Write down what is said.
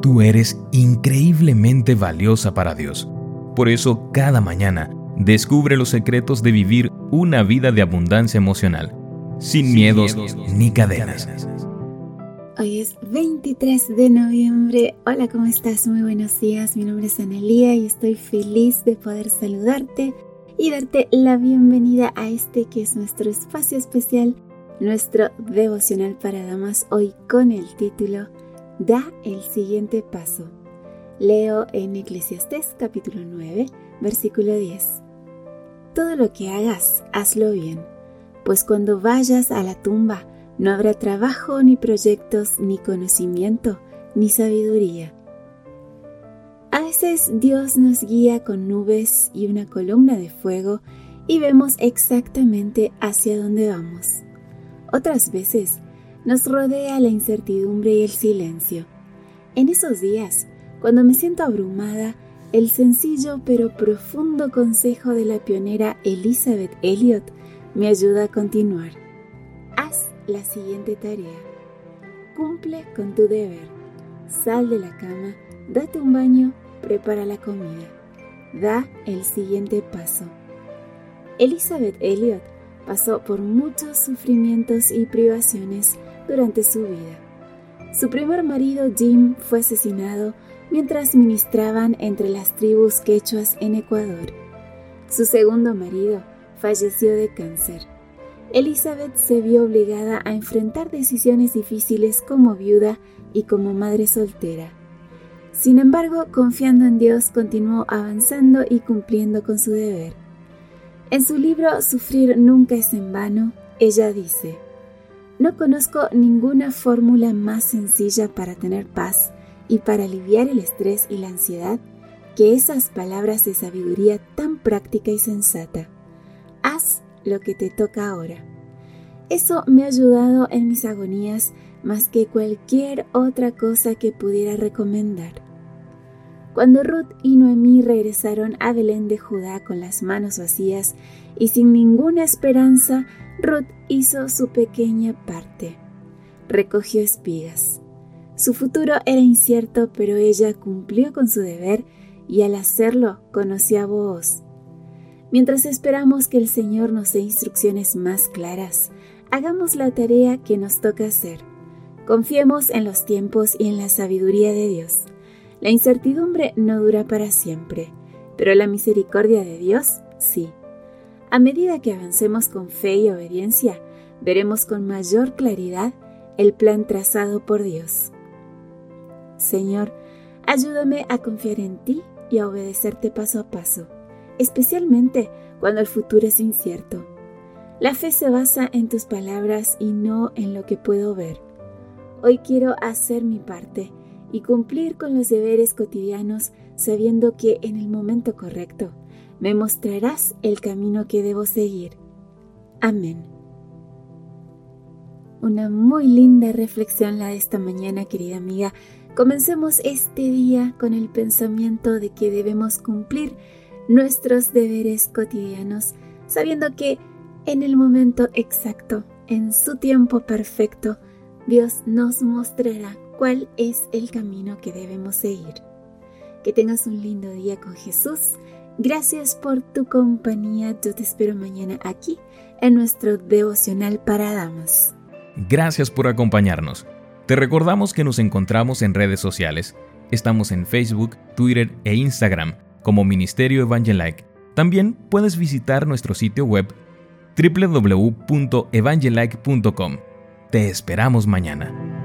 Tú eres increíblemente valiosa para Dios. Por eso, cada mañana, descubre los secretos de vivir una vida de abundancia emocional, sin, miedos, ni cadenas. Hoy es 23 de noviembre. Hola, ¿cómo estás? Muy buenos días. Mi nombre es Analía y estoy feliz de poder saludarte y darte la bienvenida a este que es nuestro espacio especial, nuestro devocional para damas, hoy con el título Da el siguiente paso. Leo en Eclesiastés capítulo 9, versículo 10. Todo lo que hagas, hazlo bien, pues cuando vayas a la tumba, no habrá trabajo, ni proyectos, ni conocimiento, ni sabiduría. A veces Dios nos guía con nubes y una columna de fuego y vemos exactamente hacia dónde vamos. Otras veces nos rodea la incertidumbre y el silencio. En esos días, cuando me siento abrumada, el sencillo pero profundo consejo de la pionera Elizabeth Elliot me ayuda a continuar. Haz la siguiente tarea. Cumple con tu deber. Sal de la cama, date un baño, prepara la comida. Da el siguiente paso. Elizabeth Elliot pasó por muchos sufrimientos y privaciones durante su vida. Su primer marido Jim fue asesinado mientras ministraban entre las tribus quechuas en Ecuador. Su segundo marido falleció de cáncer. Elizabeth se vio obligada a enfrentar decisiones difíciles como viuda y como madre soltera. Sin embargo, confiando en Dios, continuó avanzando y cumpliendo con su deber. En su libro Sufrir nunca es en vano, ella dice, No conozco ninguna fórmula más sencilla para tener paz y para aliviar el estrés y la ansiedad que esas palabras de sabiduría tan práctica y sensata. Haz lo que te toca ahora. Eso me ha ayudado en mis agonías más que cualquier otra cosa que pudiera recomendar. Cuando Ruth y Noemí regresaron a Belén de Judá con las manos vacías y sin ninguna esperanza, Ruth hizo su pequeña parte. Recogió espigas. Su futuro era incierto, pero ella cumplió con su deber y al hacerlo conoció a Booz, Mientras esperamos que el Señor nos dé instrucciones más claras, hagamos la tarea que nos toca hacer. Confiemos en los tiempos y en la sabiduría de Dios. La incertidumbre no dura para siempre, pero la misericordia de Dios sí. A medida que avancemos con fe y obediencia, veremos con mayor claridad el plan trazado por Dios. Señor, ayúdame a confiar en ti y a obedecerte paso a paso especialmente cuando el futuro es incierto. La fe se basa en tus palabras y no en lo que puedo ver. Hoy quiero hacer mi parte y cumplir con los deberes cotidianos sabiendo que en el momento correcto me mostrarás el camino que debo seguir. Amén. Una muy linda reflexión la de esta mañana, querida amiga. Comencemos este día con el pensamiento de que debemos cumplir nuestros deberes cotidianos, sabiendo que en el momento exacto, en su tiempo perfecto, Dios nos mostrará cuál es el camino que debemos seguir. Que tengas un lindo día con Jesús. Gracias por tu compañía. Yo te espero mañana aquí en nuestro devocional para damas. Gracias por acompañarnos. Te recordamos que nos encontramos en redes sociales. Estamos en Facebook, Twitter e Instagram como Ministerio Evangelike. También puedes visitar nuestro sitio web www.evangelike.com. Te esperamos mañana.